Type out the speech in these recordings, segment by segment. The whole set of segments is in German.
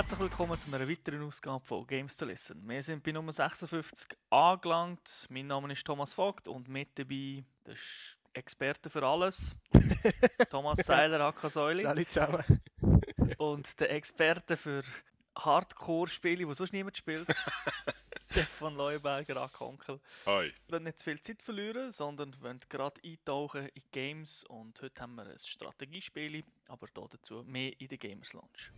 Herzlich willkommen zu einer weiteren Ausgabe von Games to Listen. Wir sind bei Nummer 56 angelangt. Mein Name ist Thomas Vogt und mit dabei der Experte für alles, Thomas Seiler, aka Säuli. Salut zusammen. Und der Experte für Hardcore-Spiele, die sonst niemand spielt, Stefan Leuberger, aka Onkel. Hi. Wir wollen nicht zu viel Zeit verlieren, sondern wollen gerade eintauchen in Games. Und heute haben wir ein Strategiespiel, aber dazu mehr in der Gamers Lounge.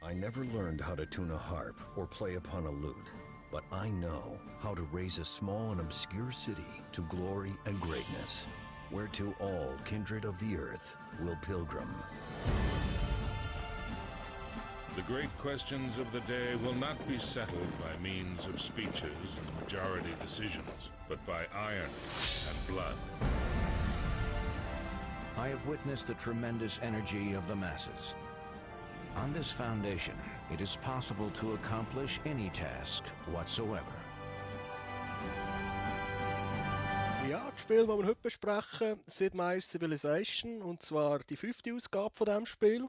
I never learned how to tune a harp or play upon a lute, but I know how to raise a small and obscure city to glory and greatness, whereto all kindred of the earth will pilgrim. The great questions of the day will not be settled by means of speeches and majority decisions, but by iron and blood. I have witnessed the tremendous energy of the masses. On this foundation, it is possible to accomplish any task whatsoever. Ja, das Spiel, das wir heute besprechen, Sid Meier's Civilization, und zwar die fünfte Ausgabe von diesem Spiel.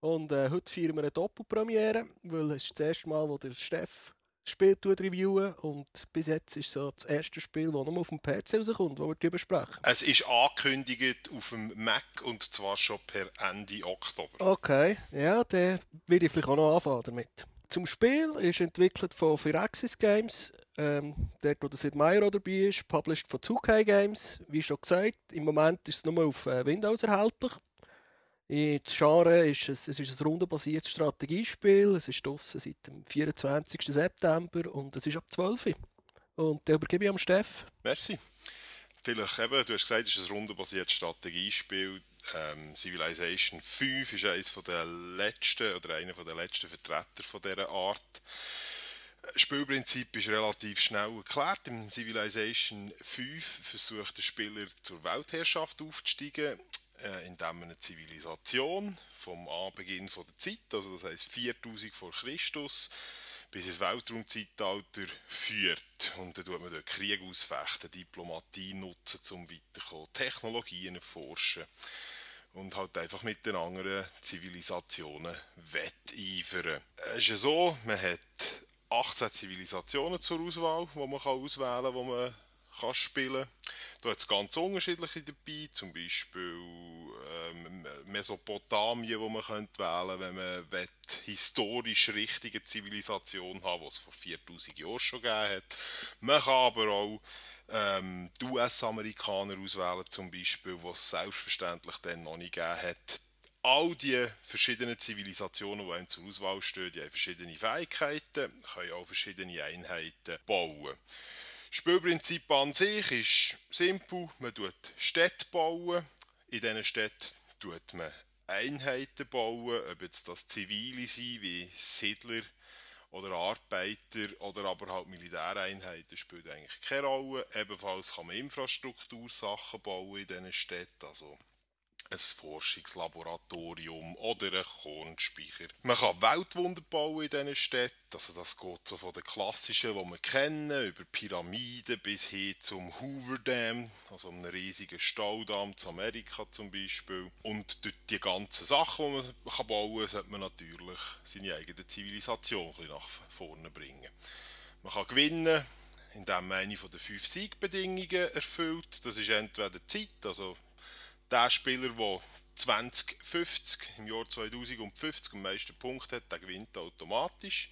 Und äh, heute feiern wir eine Doppelpremiere, weil es ist das erste Mal, wo der Steff Spiel tut reviewen und bis jetzt ist so das erste Spiel, das nur auf dem PC rauskommt, das wir hier besprechen. Es ist angekündigt auf dem Mac und zwar schon per Ende Oktober. Okay, ja, dann will ich vielleicht auch noch anfangen damit. Zum Spiel ist entwickelt von Firaxis Games, ähm, dort wo der Sid Meier dabei ist, published von 2K Games. Wie schon gesagt, im Moment ist es nur auf äh, Windows erhältlich. Das Genre ist, es, es ist ein rundenbasiertes Strategiespiel. Es ist draussen seit dem 24. September und es ist ab 12 Uhr. Und dann übergebe ich am Steff. Merci. Vielleicht eben, du hast gesagt, es ist ein rundenbasiertes Strategiespiel. Ähm, Civilization 5 ist eines der letzten oder einer der letzten Vertreter dieser Art. Das Spielprinzip ist relativ schnell erklärt. Im Civilization 5 versucht der Spieler zur Weltherrschaft aufzusteigen äh, indem eine Zivilisation vom Anbeginn von der Zeit, also das heißt 4000 vor Christus, bis ins Weltraumzeitalter führt. Und dann tut man dort Krieg ausfechten, Diplomatie nutzen, um weiterzukommen, Technologien erforschen und halt einfach mit den anderen Zivilisationen wetteifern. Es ist ja so, man hat 18 Zivilisationen zur Auswahl, die man auswählen kann, die man kann spielen Da hat es ganz unterschiedliche dabei, zum Beispiel ähm, Mesopotamien, wo man könnte wählen wenn man will, historisch richtige Zivilisation haben, die es vor 4000 Jahren schon gegeben hat. Man kann aber auch ähm, die US-Amerikaner auswählen, zum Beispiel, was selbstverständlich dann noch nicht gegeben hat. All die verschiedenen Zivilisationen, die einem zur Auswahl stehen, die haben verschiedene Fähigkeiten, können auch verschiedene Einheiten bauen. Spielprinzip an sich ist simpel. Man baut Städte bauen. In diesen Städten tut man Einheiten bauen, ob jetzt das Zivile sind, wie Siedler oder Arbeiter oder aber halt Militäreinheiten spielt eigentlich keine Rolle. Ebenfalls kann man Infrastruktursachen bauen in diesen Städten, also ein Forschungslaboratorium oder ein Kornspeicher. Man kann Weltwunder bauen in diesen Städten. Also das geht so von den klassischen, die wir kennen, über Pyramiden bis hin zum Hoover Dam, also einem riesigen Staudamm zu Amerika zum Beispiel. Und durch die ganzen Sachen, die man bauen kann, sollte man natürlich seine eigene Zivilisation ein nach vorne bringen. Man kann gewinnen, indem man eine den fünf Siegbedingungen erfüllt. Das ist entweder Zeit, also der Spieler, der 2050, im Jahr 2050 am meisten Punkte hat, der gewinnt automatisch.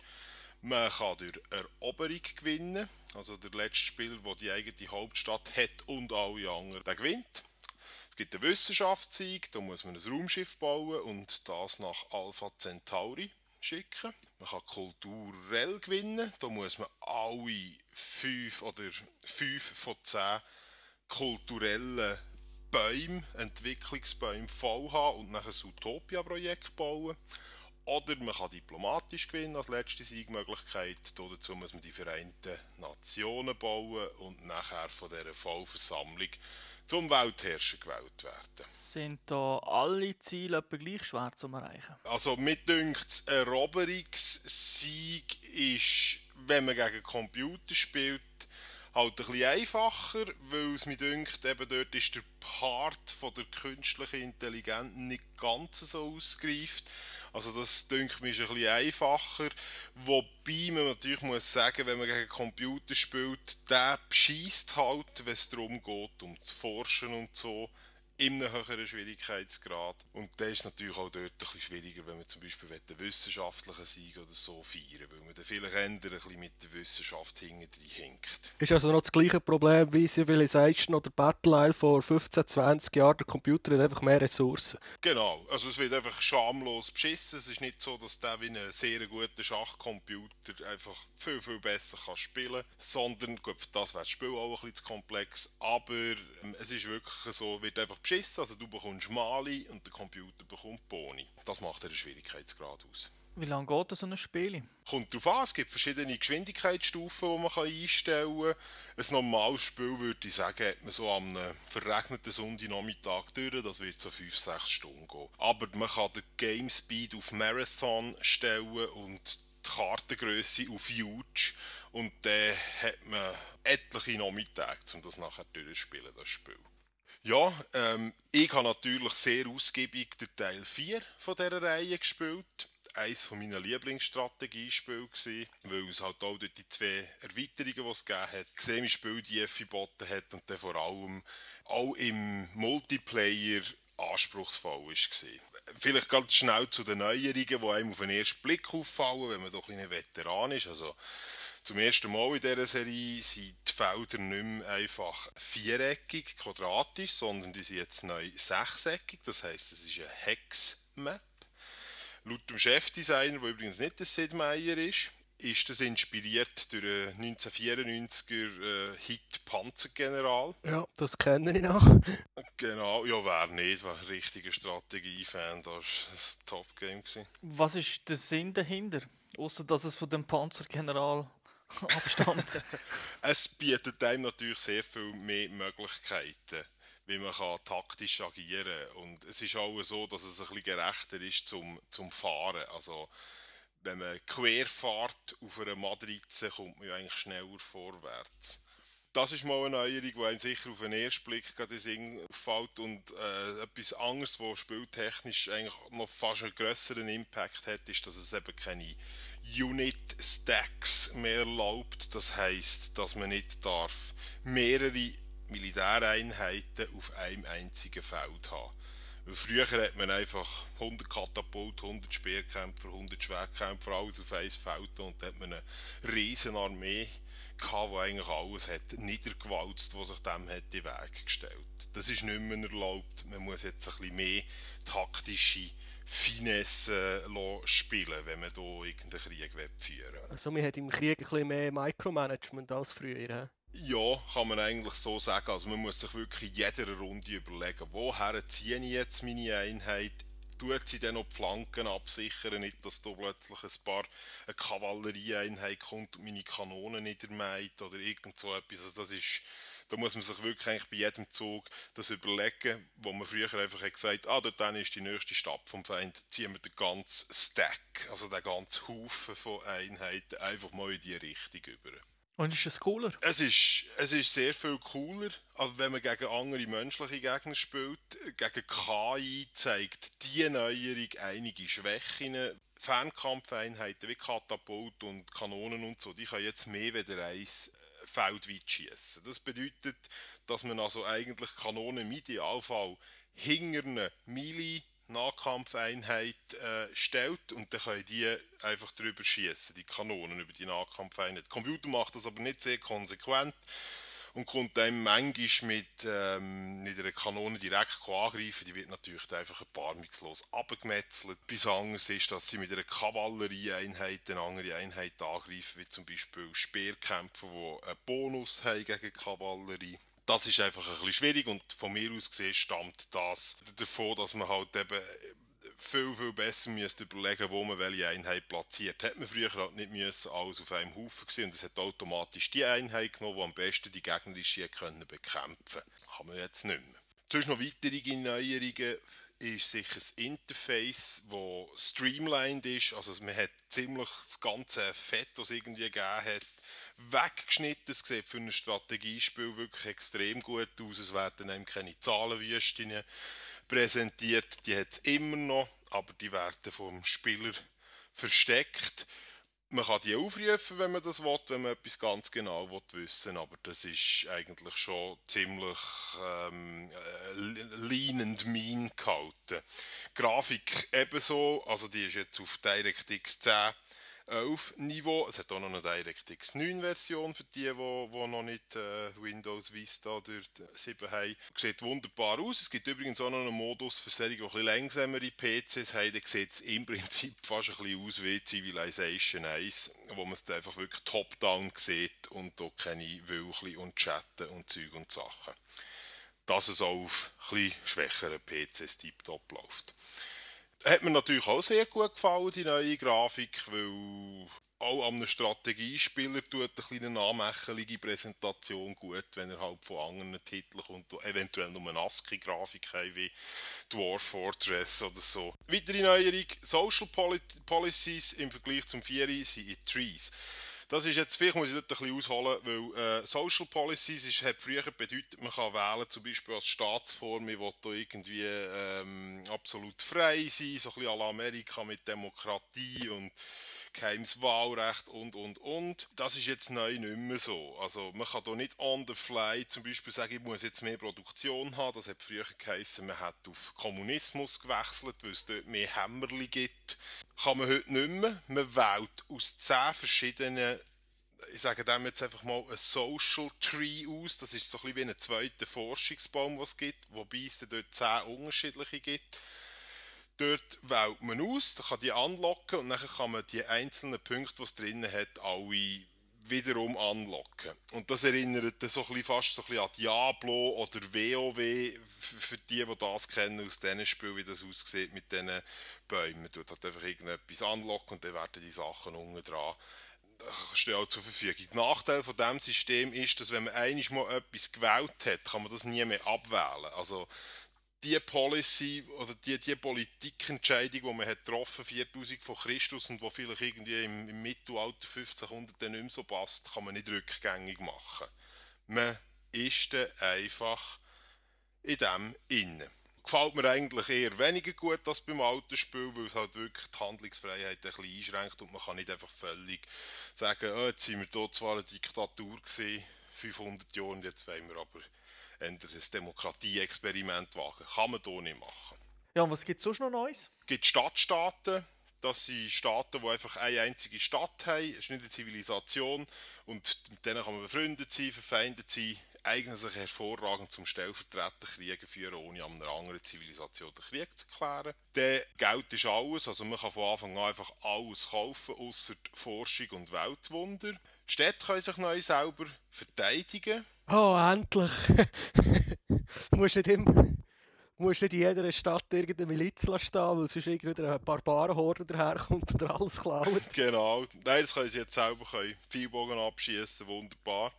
Man kann durch Eroberung gewinnen, also der letzte Spieler, der die eigene Hauptstadt hat und alle anderen, der gewinnt. Es gibt einen Wissenschaftssieg, da muss man ein Raumschiff bauen und das nach Alpha Centauri schicken. Man kann kulturell gewinnen, da muss man alle fünf oder fünf von zehn kulturellen Bäume, Entwicklungsbäume voll haben und nachher ein Utopia-Projekt bauen. Oder man kann diplomatisch gewinnen als letzte Siegmöglichkeit. Dazu muss man die Vereinten Nationen bauen und nachher von dieser Vollversammlung zum Weltherrscher gewählt werden. Sind da alle Ziele etwa gleich schwer zu erreichen? Also mit dünkt Eroberungssieg ist, wenn man gegen Computer spielt, halt ein bisschen einfacher, weil es mir dünkt, eben dort ist der Part von der künstlichen Intelligenz nicht ganz so ausgereift. Also das denke mir ist ein bisschen einfacher. Wobei man natürlich muss sagen, wenn man gegen Computer spielt, der beschießt halt, wenn es darum geht, um zu forschen und so in einem höheren Schwierigkeitsgrad. Und der ist natürlich auch dort ein bisschen schwieriger, wenn man zum Beispiel einen wissenschaftlichen Sieg oder so feiern weil man dann vielleicht eher ein bisschen mit der Wissenschaft hinten hinkt. Ist also noch das gleiche Problem wie Civilization oder Battle vor 15, 20 Jahren. Der Computer hat einfach mehr Ressourcen. Genau, also es wird einfach schamlos beschissen. Es ist nicht so, dass der wie ein sehr guter Schachcomputer einfach viel, viel besser kann spielen kann, sondern, gut, für das wäre das Spiel auch ein bisschen zu komplex, aber ähm, es ist wirklich so, wird einfach beschissen. Also du bekommst Mali und der Computer bekommt Boni. Das macht den Schwierigkeitsgrad aus. Wie lange geht so ein Spiel? Kommt darauf an, es gibt verschiedene Geschwindigkeitsstufen, die man einstellen kann. Ein normales Spiel, würde ich sagen, hat man so am verregneten Sonntagnachmittag durch, das wird so 5-6 Stunden gehen. Aber man kann den Game Speed auf Marathon stellen und die Kartengröße auf Huge und dann hat man etliche Nachmittage, um das nachher durchzuspielen, das Spiel. Ja, ähm, ich habe natürlich sehr ausgiebig den Teil 4 von dieser Reihe gespielt. Eines von meinen Lieblingsstrategiespielen gewesen, weil es halt auch durch die zwei Erweiterungen, die es gegeben hat, gesehen, wie Spiel die geboten hat und dann vor allem auch im Multiplayer anspruchsvoll war. Vielleicht ganz schnell zu den Neuerungen, die einem auf den ersten Blick auffallen, wenn man doch ein Veteran ist. Also, zum ersten Mal in dieser Serie sind die Felder nicht mehr einfach viereckig, quadratisch, sondern die sind jetzt neu sechseckig. Das heisst, es ist eine Hex-Map. Laut dem Chefdesigner, der übrigens nicht der Sid Meier ist, ist das inspiriert durch einen 1994er äh, Hit Panzergeneral. Ja, das kenne ich noch. Genau, ja, wer nicht, wer ein richtiger Strategiefan, das war ein Top-Game. Was ist der Sinn dahinter? Außer dass es von dem Panzergeneral abstammt. es bietet einem natürlich sehr viel mehr Möglichkeiten, wie man kann taktisch agieren kann. Und es ist auch so, dass es ein bisschen gerechter ist zum, zum Fahren. Also, wenn man quer fährt auf einer Matrize, kommt man ja eigentlich schneller vorwärts. Das ist mal eine Neuerung, die einem sicher auf den ersten Blick gerade auffällt und äh, etwas anderes, was spieltechnisch eigentlich noch fast einen größeren Impact hat, ist, dass es eben keine Unit Stacks mehr erlaubt. Das heißt, dass man nicht darf mehrere Militäreinheiten auf einem einzigen Feld haben. Weil früher hat man einfach 100 Katapult, 100 Speerkämpfer, 100 Schwertkämpfer, alles auf ein Feld und da hat man eine riesen Armee gehabt, die eigentlich alles hat niedergewalzt, was sich dem hat in den Weg gestellt. Das ist nicht mehr erlaubt. Man muss jetzt ein bisschen mehr taktische Finesse äh, spielen, wenn man hier irgendeinen Krieg führen will. Also man hat im Krieg ein bisschen mehr Micromanagement als früher. Ja, kann man eigentlich so sagen. Also man muss sich wirklich in jeder Runde überlegen, woher ziehe ich jetzt meine Einheit, tut sie dann noch die Flanken absichern, nicht, dass da plötzlich ein paar eine Kavallerieeinheit kommt und meine Kanonen niedermeid oder irgend so etwas. Also das ist da muss man sich wirklich eigentlich bei jedem Zug das überlegen, wo man früher einfach hat gesagt ah, dort ist die nächste Stadt vom Feind, ziehen wir den ganzen Stack, also den ganzen Haufen von Einheiten einfach mal in die Richtung über. Und ist es cooler? Es ist, es ist sehr viel cooler, als wenn man gegen andere menschliche Gegner spielt. Gegen KI zeigt die Neuerung einige Schwächen. Fernkampfeinheiten wie Katapult und Kanonen und so, die können jetzt mehr wieder eins feldweit schießen. Das bedeutet, dass man also eigentlich Kanonen im Idealfall hinter eine Melee Nahkampfeinheit äh, stellt und dann können die einfach drüber schießen, die Kanonen über die Nahkampfeinheit. Der Computer macht das aber nicht sehr konsequent und kommt dann manchmal mit, ähm, mit einer Kanone direkt angreifen. Die wird natürlich einfach erbarmungslos abgemetzelt. Bis anderes ist, dass sie mit einer Kavallerieeinheit eine andere Einheit angreifen, wie zum Beispiel Speerkämpfer, die einen Bonus haben gegen Kavallerie das ist einfach ein bisschen schwierig und von mir aus gesehen stammt das davon, dass man halt eben viel, viel besser müsste überlegen, wo man welche Einheit platziert. Hat man früher halt nicht müssen alles auf einem Haufen gesehen und es hat automatisch die Einheit genommen, die am besten die gegnerische können bekämpfen. Kann man jetzt nicht mehr. Sonst noch weitere Neuerungen ist sicher das Interface, das streamlined ist. Also man hat ziemlich das ganze Fett, das es irgendwie gegeben hat, weggeschnitten. Es sieht für ein Strategiespiel wirklich extrem gut aus. Es werden einem keine Zahlenwüsten präsentiert. Die hat es immer noch, aber die werden vom Spieler versteckt. Man kann die aufrufen, wenn man das will, wenn man etwas ganz genau will wissen aber das ist eigentlich schon ziemlich ähm, äh, lean and mean gehalten. Grafik ebenso, also die ist jetzt auf DirectX 10 11 Niveau. Es hat auch noch eine DirectX 9 Version für die, die, die noch nicht äh, Windows Vista durch 7 haben. Sieht wunderbar aus. Es gibt übrigens auch noch einen Modus für solche, die ein langsamere PCs haben. Da sieht es im Prinzip fast ein bisschen aus wie Civilization 1, wo man es einfach wirklich top-down sieht und auch keine Wölkchen und Chatten und Zeug und Sachen. Dass es auch auf ein schwächeren PCs tiptop läuft hat mir natürlich auch sehr gut gefallen, die neue Grafik, weil auch an einem Strategiespieler tut eine kleine nachmächelige Präsentation gut, wenn er halt von anderen Titeln kommt, die eventuell nur eine ASCII-Grafik haben, wie Dwarf Fortress oder so. Weitere Neuerung, Social Policies im Vergleich zum 4 sind in Trees. Das ist jetzt, vielleicht muss ich dort ein bisschen ausholen, weil äh, Social Policies ist, hat früher bedeutet, man kann wählen, zum Beispiel als Staatsform, ich will da irgendwie ähm, absolut frei sein, so ein bisschen à la Amerika mit Demokratie und geheimes Wahlrecht und, und, und. Das ist jetzt neu nicht mehr so. Also man kann da nicht on the fly zum Beispiel sagen, ich muss jetzt mehr Produktion haben. Das hat früher geheißen, man hat auf Kommunismus gewechselt, weil es dort mehr Hämmerli gibt kann man heute nicht mehr. Man wählt aus zehn verschiedenen, ich sage dem jetzt einfach mal, ein Social Tree aus. Das ist so ein bisschen wie ein zweiter Forschungsbaum, was es gibt, wobei es dort zehn unterschiedliche gibt. Dort wählt man aus, dann kann die anlocken und dann kann man die einzelnen Punkte, die es drinnen hat, alle wiederum anlocken. Und das erinnert so ein fast so ein bisschen an Diablo oder WoW, für die, die das kennen aus diesen Spielen, wie das aussieht mit diesen Bäumen. Man tut halt einfach irgendetwas anlocken und dann werden die Sachen unten dran stehen auch zur Verfügung. Der Nachteil von diesem System ist, dass wenn man einmal mal etwas gewählt hat, kann man das nie mehr abwählen. Also die Policy oder die, die Politikentscheidung, die man hat getroffen 4000 von Christus und wo vielleicht irgendwie im, im Mittelalter 1500 dann nicht mehr so passt, kann man nicht rückgängig machen. Man ist dann einfach in dem innen. Gefällt mir eigentlich eher weniger gut als beim alten Spiel, weil es halt wirklich die Handlungsfreiheit ein bisschen einschränkt und man kann nicht einfach völlig sagen, oh, jetzt sind wir hier zwar eine Diktatur gewesen, 500 Jahre und jetzt wollen wir aber ein Demokratie-Experiment wagen. Kann man hier nicht machen. Ja, und was gibt es sonst noch Neues? Es gibt Stadtstaaten. Das sind Staaten, die einfach eine einzige Stadt haben. Es ist nicht eine Zivilisation. Und mit denen kann man befreundet sein, verfeindet sein. Eignen sich hervorragend zum Stellvertreterkriegen führen, ohne an einer anderen Zivilisation den Krieg zu erklären. Der Geld ist alles, also man kann von Anfang an einfach alles kaufen, außer Forschung und Weltwunder. Die Städte können sich neu selber verteidigen. Oh, endlich! du musst nicht immer musst nicht in jeder Stadt irgendeine Miliz stehen, weil sonst irgendeine eine Barbarenhorde daherkommt und alles klaut. Genau. Nein, das können sie jetzt selber können. Pfeilbogen abschießen, wunderbar.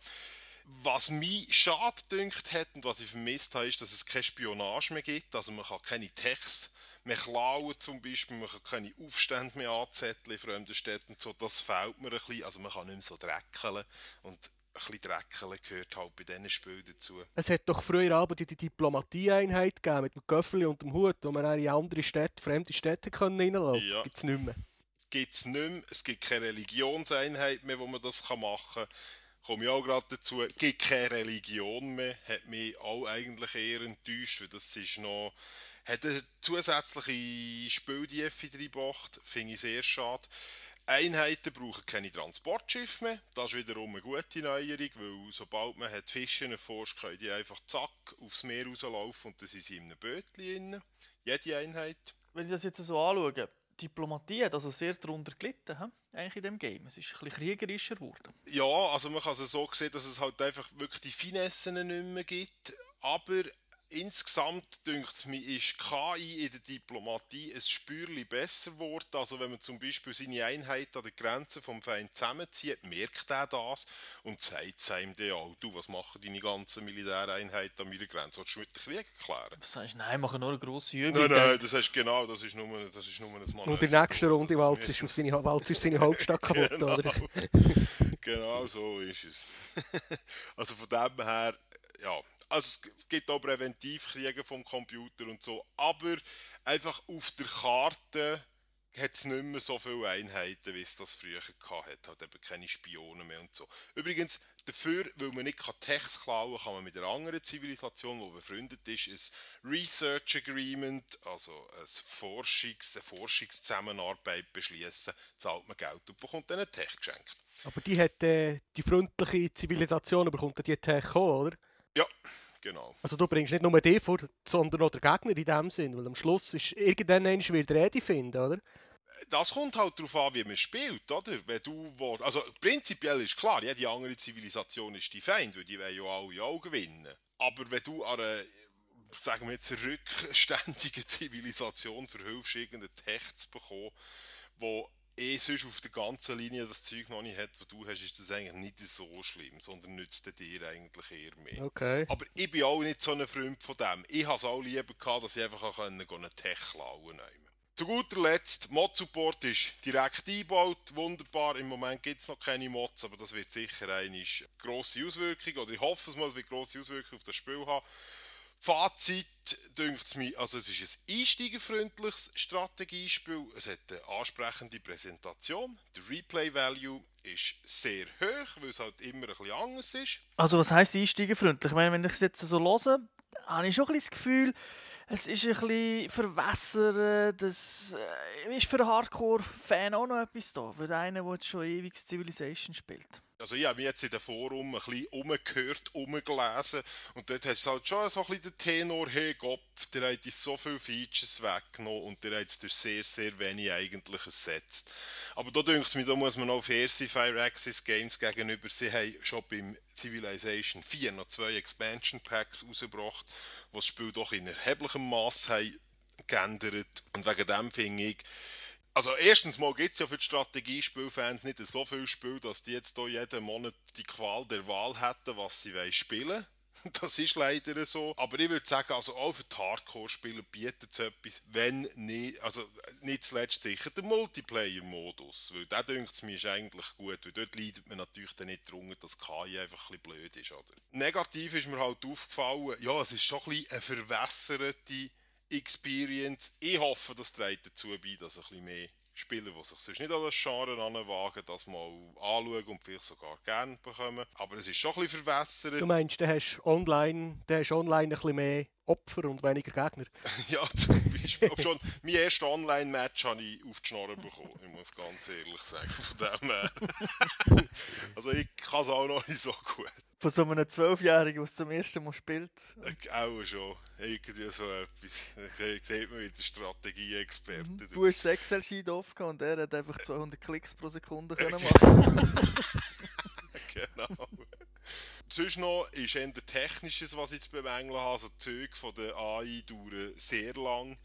Was mich schade dünkt hat und was ich vermisst habe, ist, dass es keine Spionage mehr gibt. Also man kann keine Texte mehr klauen zum Beispiel, man kann keine Aufstände mehr anzetteln in fremden Städten. So, das fehlt mir ein bisschen. Also man kann nicht mehr so dreckeln und ein bisschen Dreckeln gehört halt bei diesen Spielen dazu. Es hat doch früher Abend die Diplomatieeinheit gegeben mit dem Köffel und dem Hut, wo man in andere Städte, fremde Städte können reinlaufen ja. Gibt es nicht mehr. Gibt es nicht mehr. Es gibt keine Religionseinheit mehr, wo man das machen kann. Komme ich auch gerade dazu. Gibt keine Religion mehr. Hat mich auch eigentlich eher enttäuscht, weil das ist noch... Hat eine zusätzliche Spieldiefe reingebracht. Finde ich sehr schade. Einheiten brauchen keine Transportschiffe mehr. Das ist wiederum eine gute Neuerung, weil sobald man hat Fische erforscht, können die einfach zack aufs Meer rauslaufen und dann sind sie in einem Bötchen Jede Einheit. Wenn ich das jetzt so anschaue, Diplomatie hat also sehr darunter gelitten, he? eigentlich in dem Game. Es ist ein bisschen kriegerischer geworden. Ja, also man kann es so sehen, dass es halt einfach wirklich die Finessen nicht mehr gibt. Aber insgesamt denkt es mir, ist KI in der Diplomatie ein Spürchen besser geworden. Also wenn man zum Beispiel seine Einheit an der Grenze vom Feind zusammenzieht, merkt er das und sagt es einem dann auch, du, was machen deine ganzen Militäreinheiten an meiner Grenze? Willst du mit dem Krieg erklären? Das heißt, nein, machen nur eine grosse Übung. Nein, nein, das heißt genau, das ist nur, das ist nur ein Manöver. Und in der nächsten Runde walzt ist, auf seine, ist seine Hauptstadt kaputt, genau. oder? genau so ist es. also von dem her, ja, also es gibt auch Präventivkriege vom Computer und so, aber einfach auf der Karte hat es nicht mehr so viele Einheiten, wie es das früher gehabt hat. Hat eben keine Spionen mehr und so. Übrigens, dafür, weil man nicht Text klauen kann, kann man mit einer anderen Zivilisation, die befreundet ist, ein Research Agreement, also ein Forschungs-, eine Forschungszusammenarbeit beschließen, zahlt man Geld und bekommt dann einen Tech geschenkt. Aber die hat äh, die freundliche Zivilisation bekommt die Tech auch, oder? Ja, genau. Also du bringst nicht nur die vor, sondern auch den Gegner in dem Sinn, weil am Schluss ist irgendwann wieder Rede finden, oder? das kommt halt darauf an, wie man spielt, oder? Wenn du willst, also prinzipiell ist klar, jede andere Zivilisation ist die Feind, weil die wollen ja alle auch gewinnen. Aber wenn du an einer, sagen wir jetzt, rückständigen Zivilisation verhilfst, irgendeinen Tech zu bekommen, wo eh sonst auf der ganzen Linie das Zeug noch nicht hat, was du hast, ist das eigentlich nicht so schlimm, sondern nützt dir eigentlich eher mehr. Okay. Aber ich bin auch nicht so ein Freund von dem. Ich habe es auch lieber gehabt, dass ich einfach auch einen Tech klauen konnte. Zu guter Letzt, Mod-Support ist direkt eingebaut, wunderbar. Im Moment gibt es noch keine Mods, aber das wird sicher eine grosse Auswirkung, oder ich hoffe es mal, es wird grosse Auswirkungen auf das Spiel haben. Fazit, dünkt mir, also es ist ein einsteigerfreundliches Strategiespiel, es hat eine ansprechende Präsentation, der Replay-Value ist sehr hoch, weil es halt immer ein bisschen anders ist. Also was heisst einsteigerfreundlich? Ich meine, wenn ich es jetzt so höre, habe ich schon ein bisschen das Gefühl, es ist ein bisschen verwässert. Das äh, ist für einen Hardcore-Fan auch noch etwas da. Für einen, der schon ewig Civilization spielt. Also ich habe mich jetzt in den Forum ein bisschen umgehört, umgelesen und dort hast du halt schon so ein bisschen den Tenor, hey Gott, der hat uns so viele Features weggenommen und der hat es durch sehr, sehr wenig eigentlich ersetzt. Aber da denke ich mir, da muss man auch fair sein, Fire Access Games gegenüber. Sie haben schon beim Civilization 4 noch zwei Expansion Packs rausgebracht, was das Spiel doch in erheblichem Maß geändert und wegen dem finde ich, also erstens mal gibt es ja für die Strategiespielfans nicht so viel Spiel, dass die jetzt hier jeden Monat die Qual der Wahl hätten, was sie spielen wollen. Das ist leider so. Aber ich würde sagen, also auch für die Hardcore-Spieler bietet es etwas, wenn nicht, also nicht zuletzt sicher der Multiplayer-Modus. Weil der, denkt es mir, ist eigentlich gut, weil dort leidet man natürlich dann nicht darunter, dass KI einfach ein bisschen blöd ist. Oder? Negativ ist mir halt aufgefallen, ja, es ist schon ein bisschen eine verwässerte Experience. Ich hoffe, das trägt dazu bei, dass ein bisschen mehr Spieler, die sich sonst nicht an das Genre anwagen, das mal anschauen und vielleicht sogar gerne bekommen. Aber es ist schon ein bisschen verwässert. Du meinst, du hast online, du hast online ein bisschen mehr Opfer und weniger Gegner? ja, zum Beispiel. schon, mein erstes Online-Match habe ich auf die Schnorren bekommen, ich muss ganz ehrlich sagen. Von dem her. also ich kann es auch noch nicht so gut. Von so einem Zwölfjährigen, es zum ersten Mal spielt? Äh, auch schon. Irgendwie so etwas. Da sieht man wieder Strategie-Experte. Mhm. Du hast das Excel-Sheet aufgehauen und er hat einfach 200 Klicks pro Sekunde können machen Genau. Sonst noch ist eher Technisches, was ich zu bemängeln habe. Also die Züge von der AI dauern sehr lang,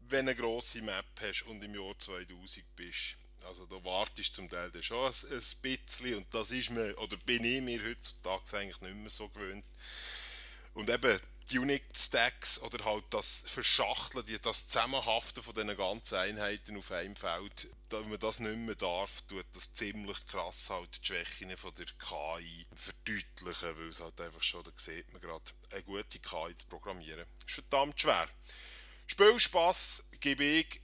wenn du eine grosse Map hast und im Jahr 2000 bist. Also da wartest du zum Teil schon ein, ein bisschen und das ist mir, oder bin ich mir heutzutage eigentlich nicht mehr so gewöhnt. Und eben die Unit-Stacks oder halt das Verschachteln, das Zusammenhaften von diesen ganzen Einheiten auf einem Feld, wenn man das nicht mehr darf, tut das ziemlich krass halt die Schwächen von der KI verdeutlichen, weil es halt einfach schon, da sieht man gerade, eine gute KI zu programmieren. ist verdammt schwer. Spielspaß gebe ich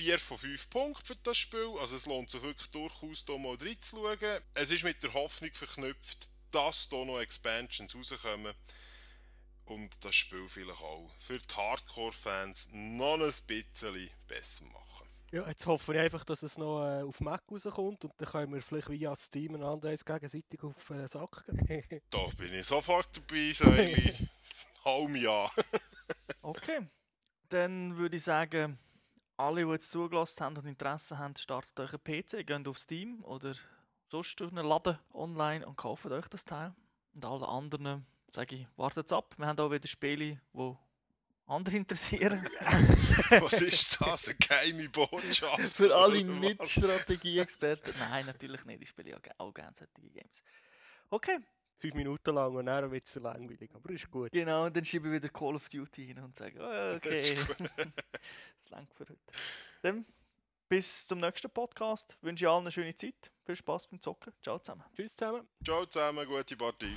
4 von 5 Punkten für das Spiel. Also es lohnt sich wirklich durchaus, hier mal reinzuschauen. Es ist mit der Hoffnung verknüpft, dass hier noch Expansions rauskommen und das Spiel vielleicht auch für die Hardcore-Fans noch ein bisschen besser machen. Ja, jetzt hoffe ich einfach, dass es noch äh, auf Mac rauskommt und dann können wir vielleicht via Steam einander gegenseitig auf den äh, Sack gehen. da bin ich sofort dabei, Seili. Hau mich an. okay, dann würde ich sagen, alle, die jetzt zugelassen haben und Interesse haben, startet euch einen PC, geht auf Steam oder sonst durch einen Laden online und kauft euch das Teil. Und alle anderen sage ich, wartet ab. Wir haben auch wieder Spiele, die andere interessieren. Was ist das? Eine geheime Botschaft? Für alle Nicht-Strategie-Experten. Nein, natürlich nicht. Ich spiele ja auch gerne solche Games. Okay. Fünf Minuten lang und dann wird es langweilig, aber ist gut. Genau, und dann schiebe ich wieder Call of Duty hin und sage, oh, okay. das langt für heute. Dann bis zum nächsten Podcast. Ich wünsche allen eine schöne Zeit. Viel Spaß beim Zocken. Ciao zusammen. Tschüss zusammen. Ciao zusammen, gute Partie.